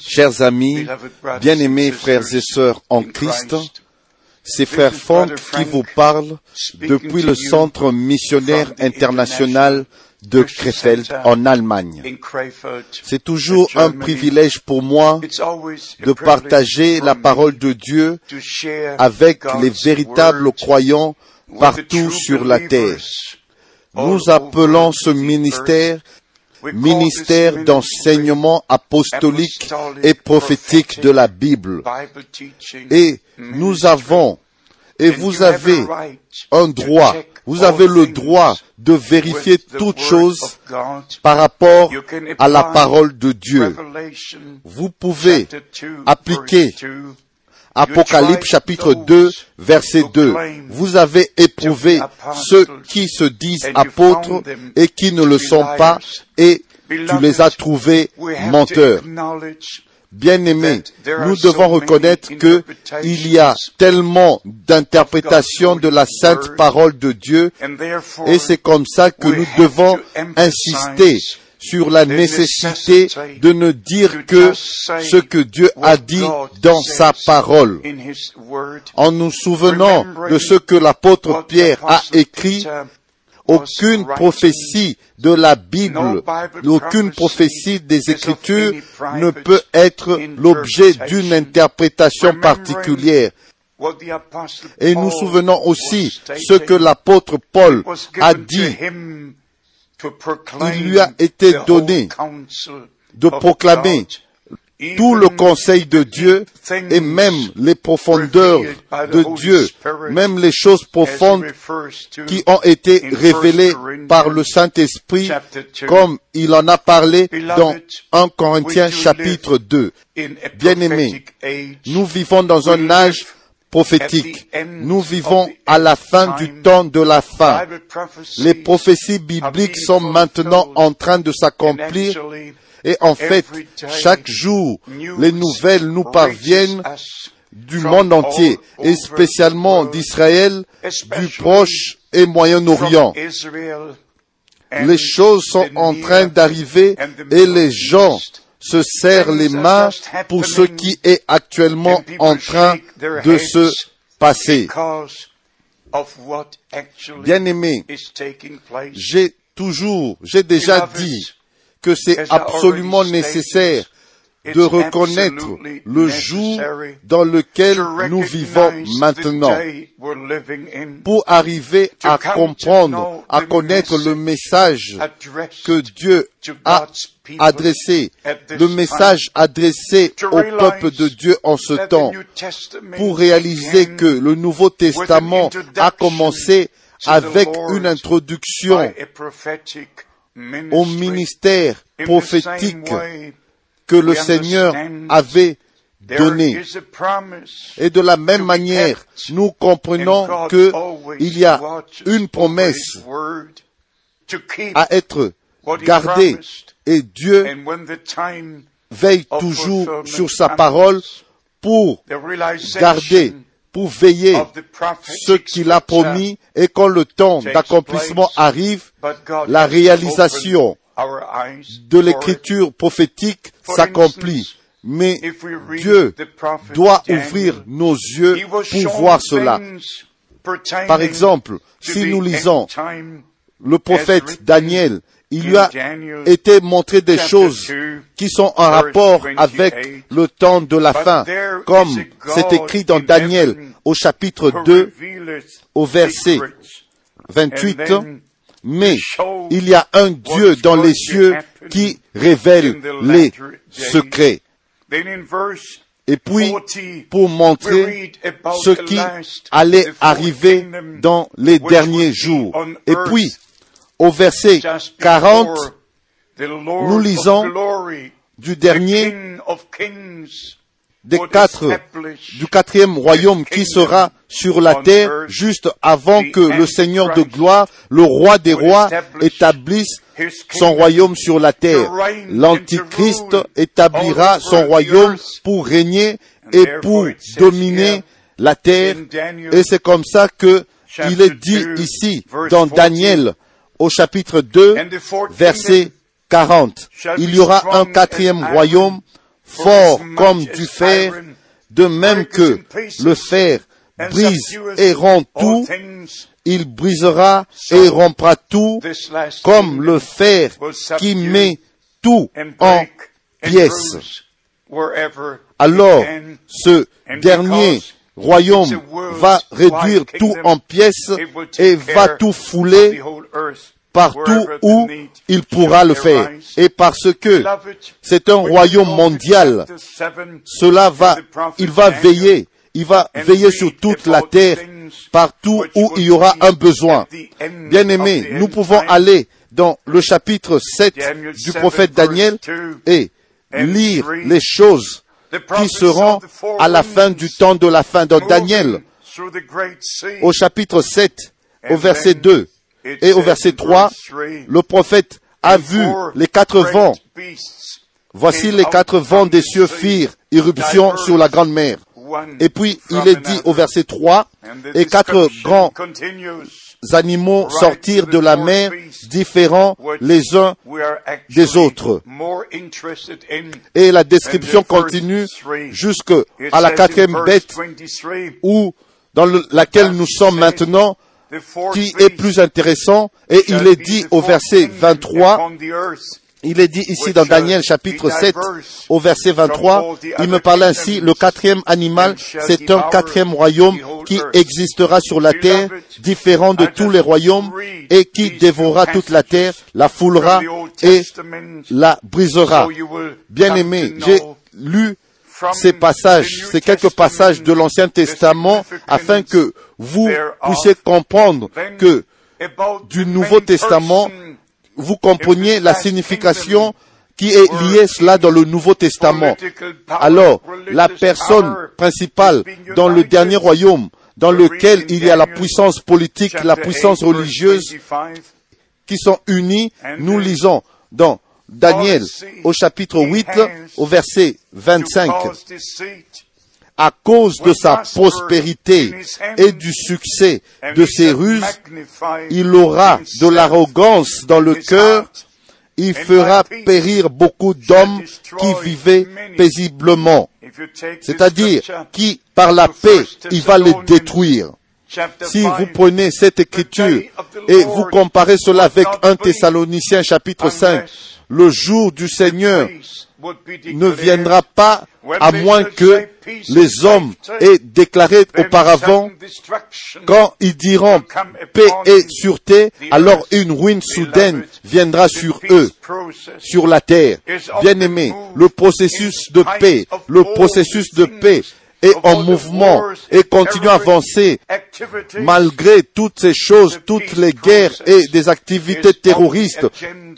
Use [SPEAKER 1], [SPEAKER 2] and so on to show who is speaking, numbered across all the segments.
[SPEAKER 1] Chers amis, bien-aimés frères et sœurs en Christ, c'est frère
[SPEAKER 2] Brother
[SPEAKER 1] qui vous parle depuis le Centre missionnaire international de Krefeld en Allemagne. C'est toujours un privilège pour moi de partager la parole de Dieu avec les véritables croyants partout sur la terre. Nous appelons ce ministère ministère d'enseignement apostolique et prophétique de la Bible. Et nous avons, et vous avez un droit, vous avez le droit de vérifier toutes choses par rapport à la parole de Dieu. Vous pouvez
[SPEAKER 2] chapter 2,
[SPEAKER 1] appliquer
[SPEAKER 2] verse 2.
[SPEAKER 1] Apocalypse chapitre 2, verset 2. Vous avez éprouvé ceux qui se disent apôtres et qui ne le sont pas et tu les as trouvés menteurs. Bien-aimés, nous devons reconnaître que il y a tellement d'interprétations de la sainte parole de Dieu et c'est comme ça que nous devons insister sur la nécessité de ne dire que ce que Dieu a dit dans sa parole. En nous souvenant de ce que l'apôtre Pierre a écrit, aucune prophétie de la Bible, aucune prophétie des Écritures ne peut être l'objet d'une interprétation particulière. Et nous souvenons aussi ce que l'apôtre Paul a dit Il lui a été donné de proclamer tout le conseil de Dieu et même les profondeurs de Dieu, même les choses profondes qui ont été révélées
[SPEAKER 2] 1 Corinthians
[SPEAKER 1] par le Saint-Esprit,
[SPEAKER 2] chapter 2.
[SPEAKER 1] comme il en a parlé dans 1 Corinthiens chapitre 2.
[SPEAKER 2] in a
[SPEAKER 1] Bien-aimés. Nous vivons dans un âge prophétique. Nous vivons à la fin du temps de la fin. Les prophéties bibliques sont maintenant en train de s'accomplir et en fait, chaque jour, les nouvelles nous parviennent du monde entier et spécialement d'Israël, du Proche et Moyen-Orient. Les choses sont en train d'arriver et les gens. Se serrent les mains pour ce qui est actuellement en train de se passer.
[SPEAKER 2] taking place.
[SPEAKER 1] j'ai toujours, j'ai déjà dit que c'est absolument nécessaire de reconnaître le jour dans lequel nous vivons maintenant pour arriver à comprendre, à connaître le message que Dieu a adressé, le message adressé au peuple de Dieu en ce temps, pour réaliser que le Nouveau Testament a commencé avec une introduction au ministère prophétique que le Seigneur avait donné. Et de la même manière, nous comprenons
[SPEAKER 2] God
[SPEAKER 1] que
[SPEAKER 2] always
[SPEAKER 1] il y a une promesse à être gardée. et Dieu veille toujours sur sa parole pour garder, pour veiller ce qu'il a promis. Et quand le temps d'accomplissement arrive, la réalisation de l'écriture prophétique s'accomplit. Mais Dieu doit ouvrir nos yeux pour voir cela. Par exemple, si nous lisons le prophète Daniel, il lui a été montré des choses
[SPEAKER 2] 2,
[SPEAKER 1] qui sont en rapport
[SPEAKER 2] 28.
[SPEAKER 1] avec le temps de la fin, comme c'est écrit dans Daniel au chapitre
[SPEAKER 2] who
[SPEAKER 1] 2,
[SPEAKER 2] revealeth
[SPEAKER 1] au verset
[SPEAKER 2] secrets.
[SPEAKER 1] 28. Mais il y a un Dieu dans les cieux qui révèle les secrets. Et puis,
[SPEAKER 2] 40,
[SPEAKER 1] pour montrer ce qui allait arriver dans les derniers jours. Et puis, au verset
[SPEAKER 2] just
[SPEAKER 1] 40
[SPEAKER 2] before the Lord
[SPEAKER 1] nous lisons du dernier des quatre, du quatrième royaume qui sera sur la terre juste avant que le Seigneur de gloire, le roi des rois, établisse son royaume sur la terre. L'Antichrist établira son royaume pour régner et pour dominer la terre. Et c'est comme ça que il est dit
[SPEAKER 2] 2,
[SPEAKER 1] ici dans
[SPEAKER 2] 14.
[SPEAKER 1] Daniel au chapitre 2,
[SPEAKER 2] and the fourth
[SPEAKER 1] verset
[SPEAKER 2] kingdom
[SPEAKER 1] 40. Il y aura un quatrième royaume fort comme du fer, de même que le fer brise et rend tout, il brisera et rompra tout comme le fer qui met tout en pièces. Alors, ce dernier royaume va réduire tout en pièces et va tout fouler partout où il pourra le faire. Et parce que c'est un royaume mondial, cela va, il va veiller, il va veiller sur toute la terre, partout où il y aura un besoin. Bien aimé, nous pouvons aller dans le chapitre 7 du prophète Daniel et lire les choses qui seront à la fin du temps de la fin. Dans Daniel, au chapitre 7, au verset 2 et au verset 3, le prophète a vu les quatre vents. Voici les quatre vents des cieux firent irruption sur la grande mer. Et puis il est dit au verset 3, et quatre grands animaux sortirent de la mer différents les uns des autres. Et la description continue jusqu'à la quatrième bête où, dans laquelle nous sommes maintenant, qui est plus intéressant, et il est dit au verset 23, il est dit ici dans Daniel chapitre 7 au verset 23, il me parle ainsi, le quatrième animal, c'est un quatrième royaume qui existera sur la terre, différent de tous les royaumes, et qui dévorera toute la terre, la foulera et la brisera. Bien aimé, j'ai lu ces passages, ces quelques passages de l'Ancien Testament afin que vous puissiez comprendre que du Nouveau Testament, vous compreniez la signification qui est liée cela dans le Nouveau Testament. Alors, la personne principale dans le dernier royaume, dans lequel il y a la puissance politique, la puissance religieuse, qui sont unies, nous lisons dans Daniel au chapitre 8 au verset 25 à cause de sa prospérité et du succès de ses ruses, il aura de l'arrogance dans le cœur, il fera périr beaucoup d'hommes qui vivaient paisiblement, c'est-à-dire qui, par la paix, il va les détruire. Si vous prenez cette écriture et vous comparez cela avec 1 Thessaloniciens chapitre 5, le jour du Seigneur ne viendra pas à moins que les hommes aient déclaré auparavant, quand ils diront paix et sûreté, alors une ruine soudaine viendra sur eux, sur la terre. Bien aimé, le processus de paix, le processus de paix est en mouvement et continue à avancer malgré toutes ces choses, toutes les guerres et des activités terroristes.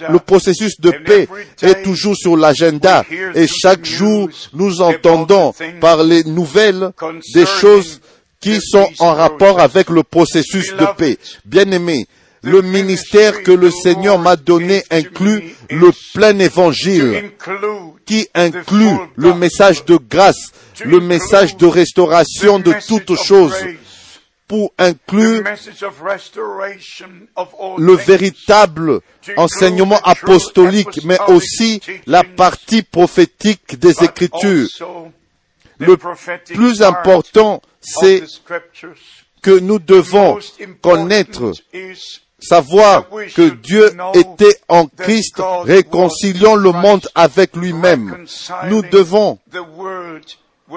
[SPEAKER 1] Le processus de paix est toujours sur l'agenda. et chaque jour nous entendons par les nouvelles des choses qui sont en rapport avec le processus de paix. Bien aimé, le ministère que le Seigneur m'a donné inclut le plein évangile, qui inclut le message de grâce, le message de restauration de toutes choses, pour inclure le véritable enseignement apostolique, mais aussi la partie prophétique des Écritures. Le plus important, c'est que nous devons connaître savoir que Dieu était en Christ réconciliant le monde avec lui-même. Nous devons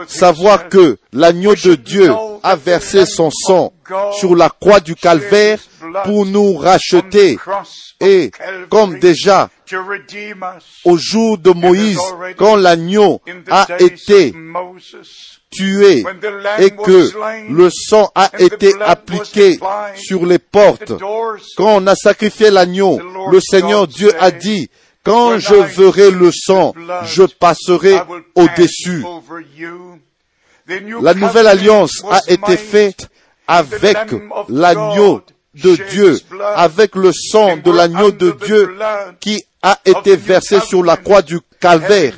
[SPEAKER 1] savoir que l'agneau de Dieu a versé son sang sur la croix du calvaire pour nous racheter. Et comme déjà au jour de Moïse, quand l'agneau a été tué et que le sang a été appliqué sur les portes, quand on a sacrifié l'agneau, le Seigneur Dieu a dit, quand je verrai le sang, je passerai au-dessus. La nouvelle alliance a été faite avec l'agneau de Dieu, avec le sang de l'agneau de Dieu qui a été versé sur la croix du calvaire.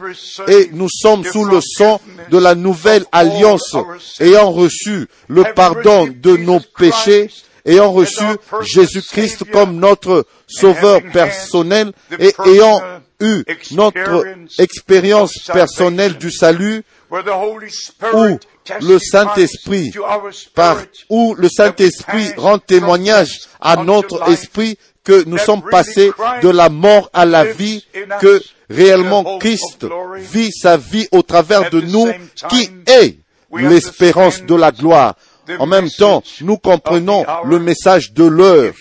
[SPEAKER 1] Et nous sommes sous le sang de la nouvelle alliance, ayant reçu le pardon de nos péchés ayant reçu Jésus-Christ comme notre sauveur personnel et ayant eu notre expérience personnelle du salut, où le Saint-Esprit, par où le Saint-Esprit rend témoignage à notre esprit que nous sommes passés de la mort à la vie, que réellement Christ vit sa vie au travers de nous, qui est l'espérance de la gloire. En même temps, nous comprenons le message de l'heure.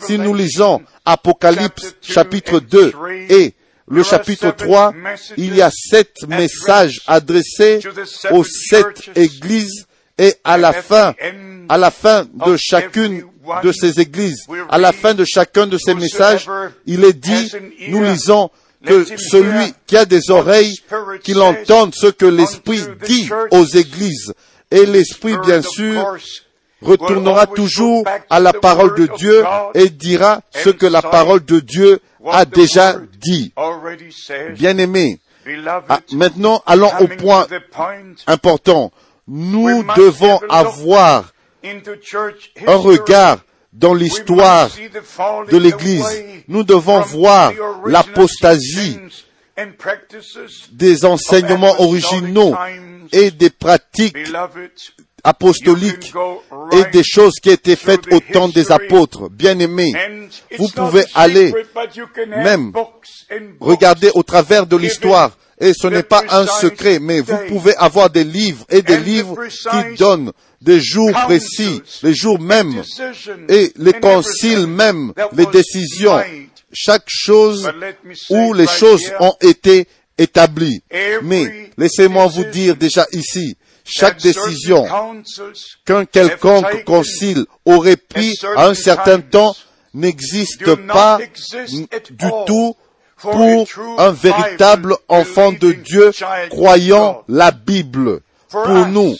[SPEAKER 1] Si nous lisons Apocalypse chapitre 2 et le chapitre 3, il y a sept messages adressés aux sept églises et à la fin, à la fin de chacune de ces églises, à la fin de chacun de ces messages, il est dit, nous lisons que celui qui a des oreilles, qu'il entende ce que l'Esprit dit aux églises. Et l'Esprit, bien sûr, retournera toujours à la parole de Dieu et dira ce que la parole de Dieu a déjà dit. Bien-aimés, ah, maintenant allons au point important. Nous devons avoir un regard dans l'histoire de l'Église. Nous devons voir l'apostasie des enseignements originaux et des pratiques apostoliques et des choses qui étaient faites au temps des apôtres. Bien aimés, vous pouvez aller même regarder au travers de l'histoire. Et ce n'est pas un secret, mais vous pouvez avoir des livres et des livres qui donnent des jours précis, les jours mêmes, et les conciles même, les décisions, chaque chose où les choses ont été établies. Mais laissez-moi vous dire déjà ici, chaque décision qu'un quelconque concile aurait pris à un certain temps n'existe pas du tout pour un véritable enfant de Dieu croyant la Bible. Pour nous,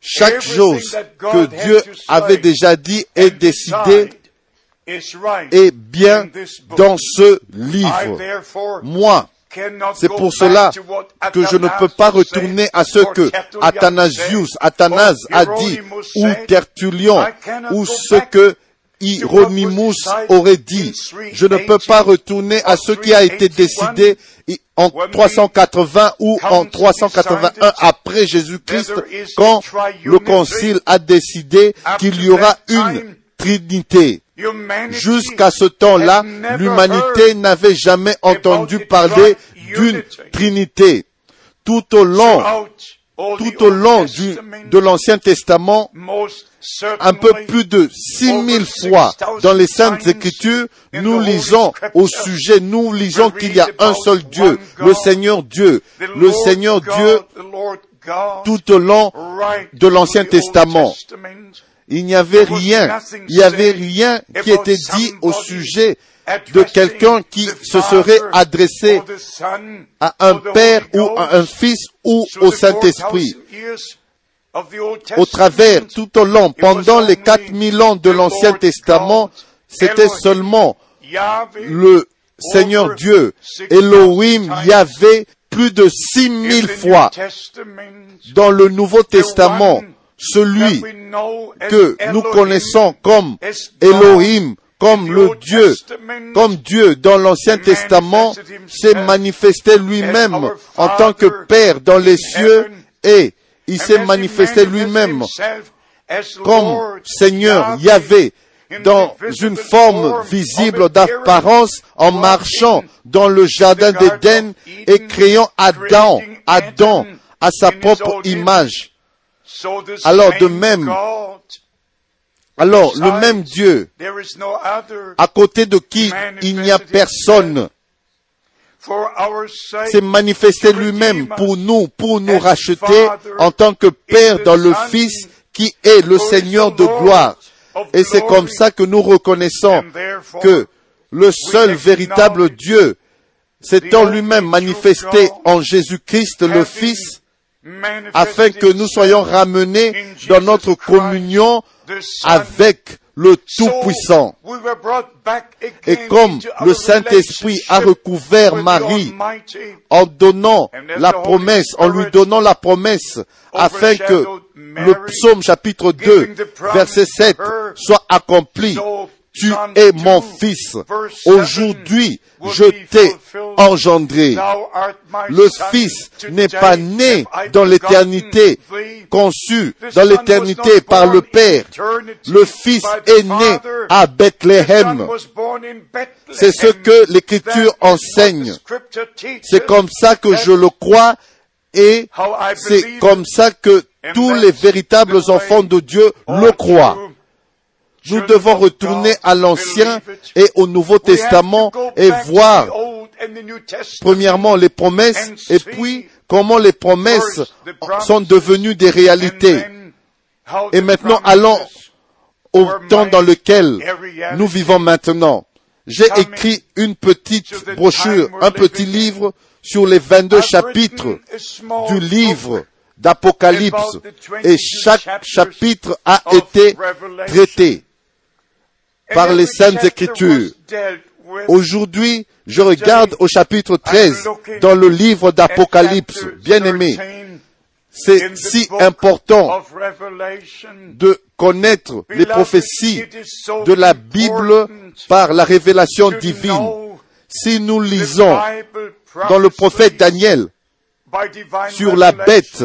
[SPEAKER 1] chaque chose que Dieu avait déjà dit et décidé est bien dans ce livre. Moi, c'est pour cela que je ne peux pas retourner à ce que Athanasius, Athanase a dit, ou Tertullian, ou ce que Hieronymus aurait dit. Je ne peux pas retourner à ce qui a été décidé en 380 ou en 381 après Jésus-Christ, quand le Concile a décidé qu'il y aura une Trinité. Jusqu'à ce temps-là, l'humanité n'avait jamais entendu parler d'une Trinité. Tout au long, tout au long du, de l'Ancien Testament, un peu plus de 6000 fois dans les Saintes Écritures, nous lisons au sujet, nous lisons qu'il y a un seul Dieu, le Seigneur Dieu, le Seigneur Dieu tout au long de l'Ancien Testament. Il n'y avait rien, il n'y avait rien qui était dit au sujet de quelqu'un qui se serait adressé à un père ou à un fils ou au Saint-Esprit. Au travers, tout au long, pendant les 4000 ans de l'Ancien Testament, c'était seulement le Seigneur Dieu, Elohim, Yahvé, plus de 6000 fois. Dans le Nouveau Testament, celui que nous connaissons comme Elohim, comme le Dieu, comme Dieu dans l'Ancien Testament s'est manifesté lui-même en tant que Père dans les cieux et il s'est manifesté lui-même comme Seigneur Yahvé dans une forme visible d'apparence en marchant dans le jardin d'Éden et créant Adam, Adam à sa propre image. Alors de même, alors le même Dieu, à côté de qui il n'y a personne, s'est manifesté lui-même pour nous, pour nous racheter en tant que Père dans le Fils qui est le Seigneur de gloire. Et c'est comme ça que nous reconnaissons que le seul véritable Dieu s'étant lui-même manifesté en Jésus-Christ le Fils, afin que nous soyons ramenés dans notre communion avec le Tout-Puissant. Et comme le Saint-Esprit a recouvert Marie en donnant la promesse, en lui donnant la promesse, afin que le psaume chapitre 2, verset 7 soit accompli. Tu es mon fils. Aujourd'hui, je t'ai engendré. Le fils n'est pas né dans l'éternité, conçu dans l'éternité par le Père. Le fils est né à Bethléem. C'est ce que l'Écriture enseigne. C'est comme ça que je le crois et c'est comme ça que tous les véritables enfants de Dieu le croient. Nous devons retourner à l'Ancien et au Nouveau Testament et voir premièrement les promesses et puis comment les promesses sont devenues des réalités. Et maintenant, allons au temps dans lequel nous vivons maintenant. J'ai écrit une petite brochure, un petit livre sur les 22 chapitres du livre d'Apocalypse et chaque chapitre a été traité par les saintes écritures. Aujourd'hui, je regarde au chapitre 13 dans le livre d'Apocalypse. Bien aimé, c'est si important de connaître les prophéties de la Bible par la révélation divine. Si nous lisons dans le prophète Daniel sur la bête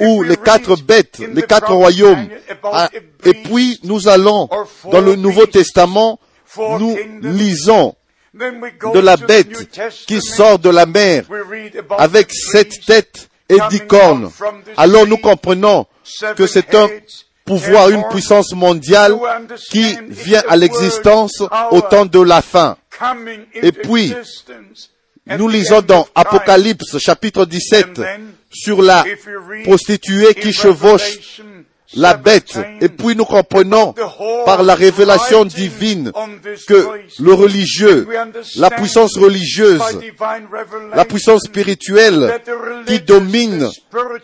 [SPEAKER 1] ou les quatre bêtes, les quatre royaumes. Ah, et puis nous allons dans le Nouveau Testament, nous lisons de la bête qui sort de la mer avec sept têtes et dix cornes. Alors nous comprenons que c'est un pouvoir, une puissance mondiale qui vient à l'existence au temps de la fin. Et puis, nous lisons dans Apocalypse chapitre 17 sur la prostituée qui chevauche la bête. Et puis nous comprenons par la révélation divine que le religieux, la puissance religieuse, la puissance spirituelle qui domine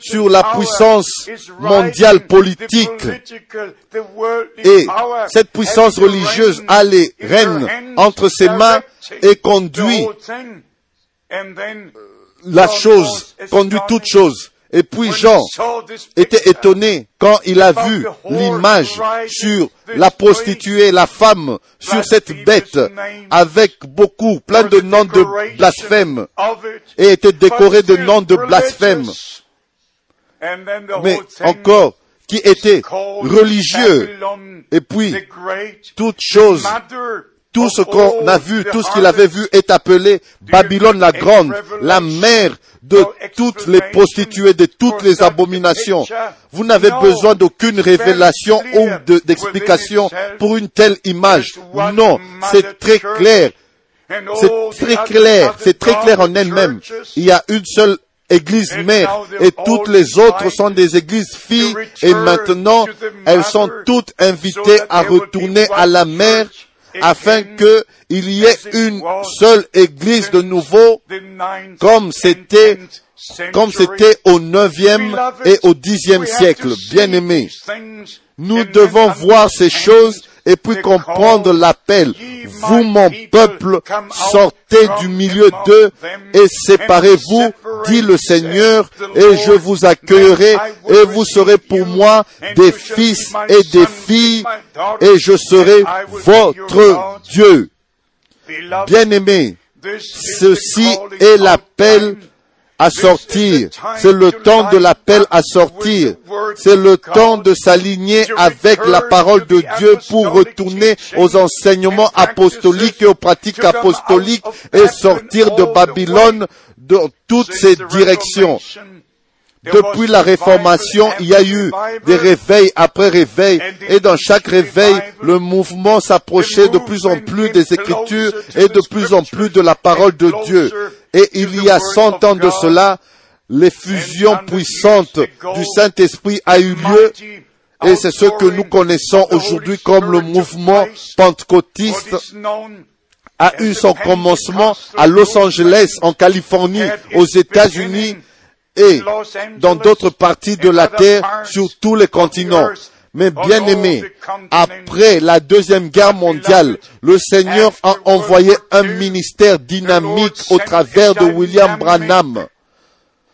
[SPEAKER 1] sur la puissance mondiale politique et cette puissance religieuse a les rênes entre ses mains et conduit la chose, conduit toute chose. Et puis Jean était étonné quand il a vu l'image sur la prostituée, la femme, sur cette bête, avec beaucoup, plein de noms de blasphème, et était décoré de noms de blasphème. Mais encore, qui était religieux. Et puis, toute chose tout ce qu'on a vu, tout ce qu'il avait vu est appelé Babylone la grande, la mère de toutes les prostituées, de toutes les abominations. Vous n'avez besoin d'aucune révélation ou d'explication pour une telle image. Non, c'est très clair. C'est très clair, c'est très clair en elle-même. Il y a une seule église mère et toutes les autres sont des églises filles et maintenant elles sont toutes invitées à retourner à la mère afin qu'il y ait une seule église de nouveau comme c'était comme c'était au neuvième et au dixième siècle. Bien aimé, nous devons voir ces choses et puis comprendre l'appel. Vous, mon peuple, sortez du milieu d'eux et séparez-vous, dit le Seigneur, et je vous accueillerai, et vous serez pour moi des fils et des filles, et je serai votre Dieu. Bien-aimé, ceci est l'appel à sortir. C'est le temps de l'appel à sortir. C'est le temps de s'aligner avec la parole de Dieu pour retourner aux enseignements apostoliques et aux pratiques apostoliques et sortir de Babylone dans toutes ces directions. Depuis la réformation, il y a eu des réveils après réveils et dans chaque réveil, le mouvement s'approchait de plus en plus des Écritures et de plus en plus de la parole de Dieu. Et il y a cent ans de cela, l'effusion puissante du Saint-Esprit a eu lieu et c'est ce que nous connaissons aujourd'hui comme le mouvement pentecôtiste a eu son commencement à Los Angeles, en Californie, aux États-Unis, et dans d'autres parties de la terre sur tous les continents. Mais bien aimé, après la Deuxième Guerre mondiale, le Seigneur a envoyé un ministère dynamique au travers de William Branham.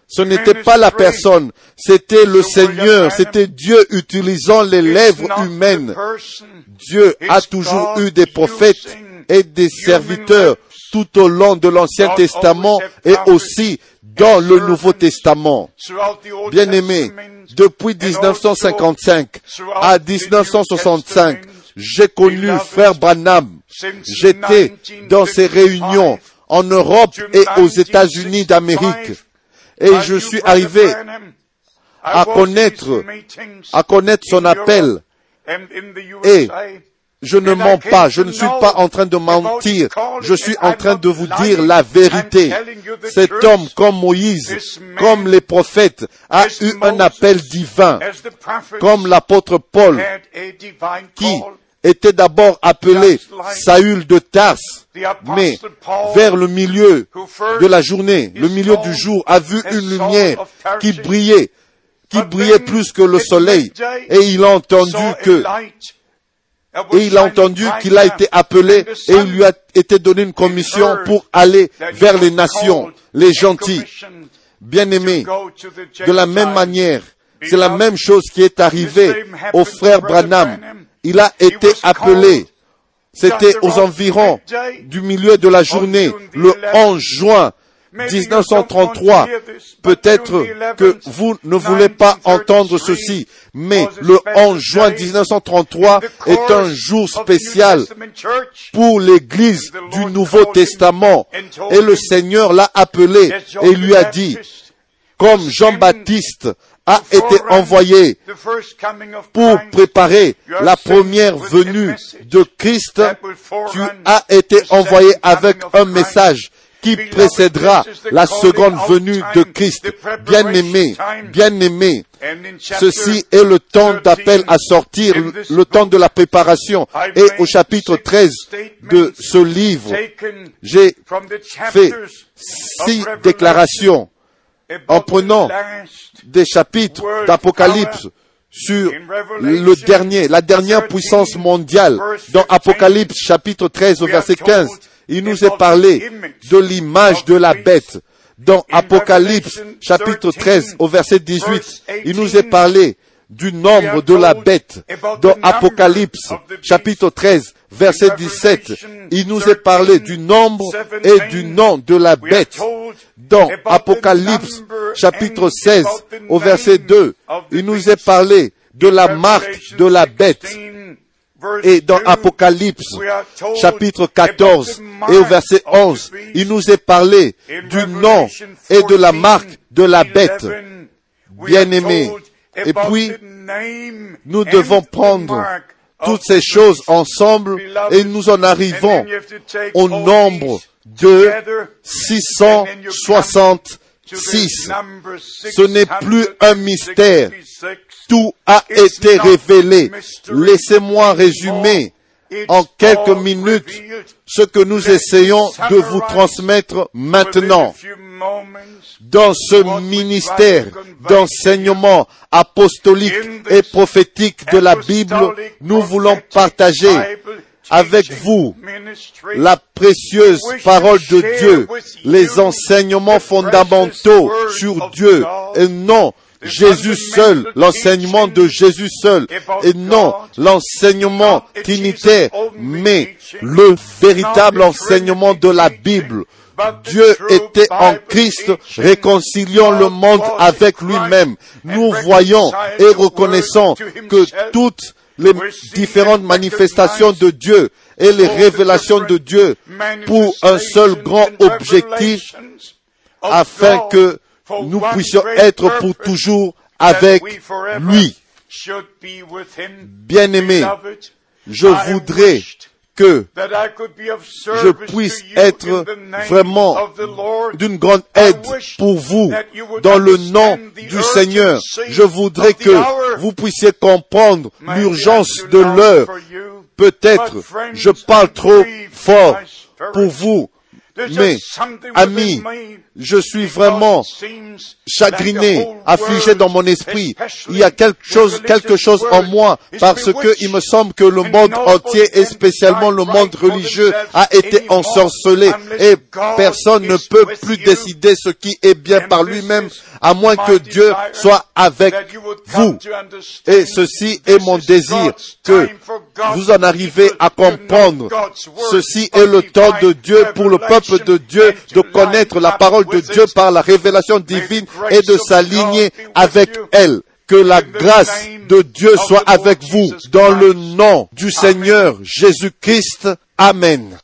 [SPEAKER 1] Ce n'était pas la personne, c'était le Seigneur, c'était Dieu utilisant les lèvres humaines. Dieu a toujours eu des prophètes et des serviteurs tout au long de l'Ancien Testament et aussi dans le Nouveau Testament. Bien aimé, depuis 1955 à 1965, j'ai connu Frère Branham. J'étais dans ces réunions en Europe et aux États-Unis d'Amérique. Et je suis arrivé à connaître, à connaître son appel. Et je ne mens pas, je ne suis pas en train de mentir, je suis en train de vous dire la vérité. Cet homme, comme Moïse, comme les prophètes, a eu un appel divin, comme l'apôtre Paul, qui était d'abord appelé Saül de Tars, mais vers le milieu de la journée, le milieu du jour, a vu une lumière qui brillait, qui brillait plus que le soleil, et il a entendu que et il a entendu qu'il a été appelé et il lui a été donné une commission pour aller vers les nations, les gentils, bien-aimés. De la même manière, c'est la même chose qui est arrivée au frère Branham. Il a été appelé. C'était aux environs du milieu de la journée, le 11 juin 1933. Peut-être que vous ne voulez pas entendre ceci, mais le 11 juin 1933 est un jour spécial pour l'Église du Nouveau Testament. Et le Seigneur l'a appelé et lui a dit, comme Jean-Baptiste a été envoyé pour préparer la première venue de Christ, tu as été envoyé avec un message qui précédera la seconde venue de Christ. Bien-aimé, bien-aimé, ceci est le temps d'appel à sortir, le temps de la préparation. Et au chapitre 13 de ce livre, j'ai fait six déclarations en prenant des chapitres d'Apocalypse sur le dernier, la dernière puissance mondiale dans Apocalypse chapitre 13 au verset 15 il nous est parlé de l'image de la bête. Dans Apocalypse chapitre 13 au verset 18, il nous est parlé du nombre de la bête. Dans Apocalypse chapitre 13 verset 17, il nous est parlé du nombre et du nom de la bête. Dans Apocalypse chapitre 16 au verset 2, il nous est parlé de la marque de la bête. Et dans Apocalypse, chapitre 14 et au verset 11, il nous est parlé du nom et de la marque de la bête. Bien-aimé. Et puis, nous devons prendre toutes ces choses ensemble et nous en arrivons au nombre de 666. Ce n'est plus un mystère tout a été révélé. Laissez-moi résumer en quelques minutes ce que nous essayons de vous transmettre maintenant. Dans ce ministère d'enseignement apostolique et prophétique de la Bible, nous voulons partager avec vous la précieuse parole de Dieu, les enseignements fondamentaux sur Dieu et non Jésus seul, l'enseignement de Jésus seul, et non l'enseignement trinitaire, mais le véritable enseignement de la Bible. Dieu était en Christ, réconciliant le monde avec lui-même. Nous voyons et reconnaissons que toutes les différentes manifestations de Dieu et les révélations de Dieu pour un seul grand objectif afin que nous puissions être pour toujours avec lui. Bien-aimé, je voudrais que je puisse être vraiment d'une grande aide pour vous dans le nom du Seigneur. Je voudrais que vous puissiez comprendre l'urgence de l'heure. Peut-être je parle trop fort pour vous, Mais, ami, je suis vraiment chagriné, affligé dans mon esprit. Il y a quelque chose, quelque chose en moi parce que il me semble que le monde entier et spécialement le monde religieux a été ensorcelé et personne ne peut plus décider ce qui est bien par lui-même à moins que Dieu soit avec vous. Et ceci est mon désir, que vous en arrivez à comprendre. Ceci est le temps de Dieu pour le peuple de Dieu de connaître la parole de Dieu par la révélation divine et de s'aligner avec elle. Que la grâce de Dieu soit avec vous dans le nom du Seigneur Jésus-Christ. Amen.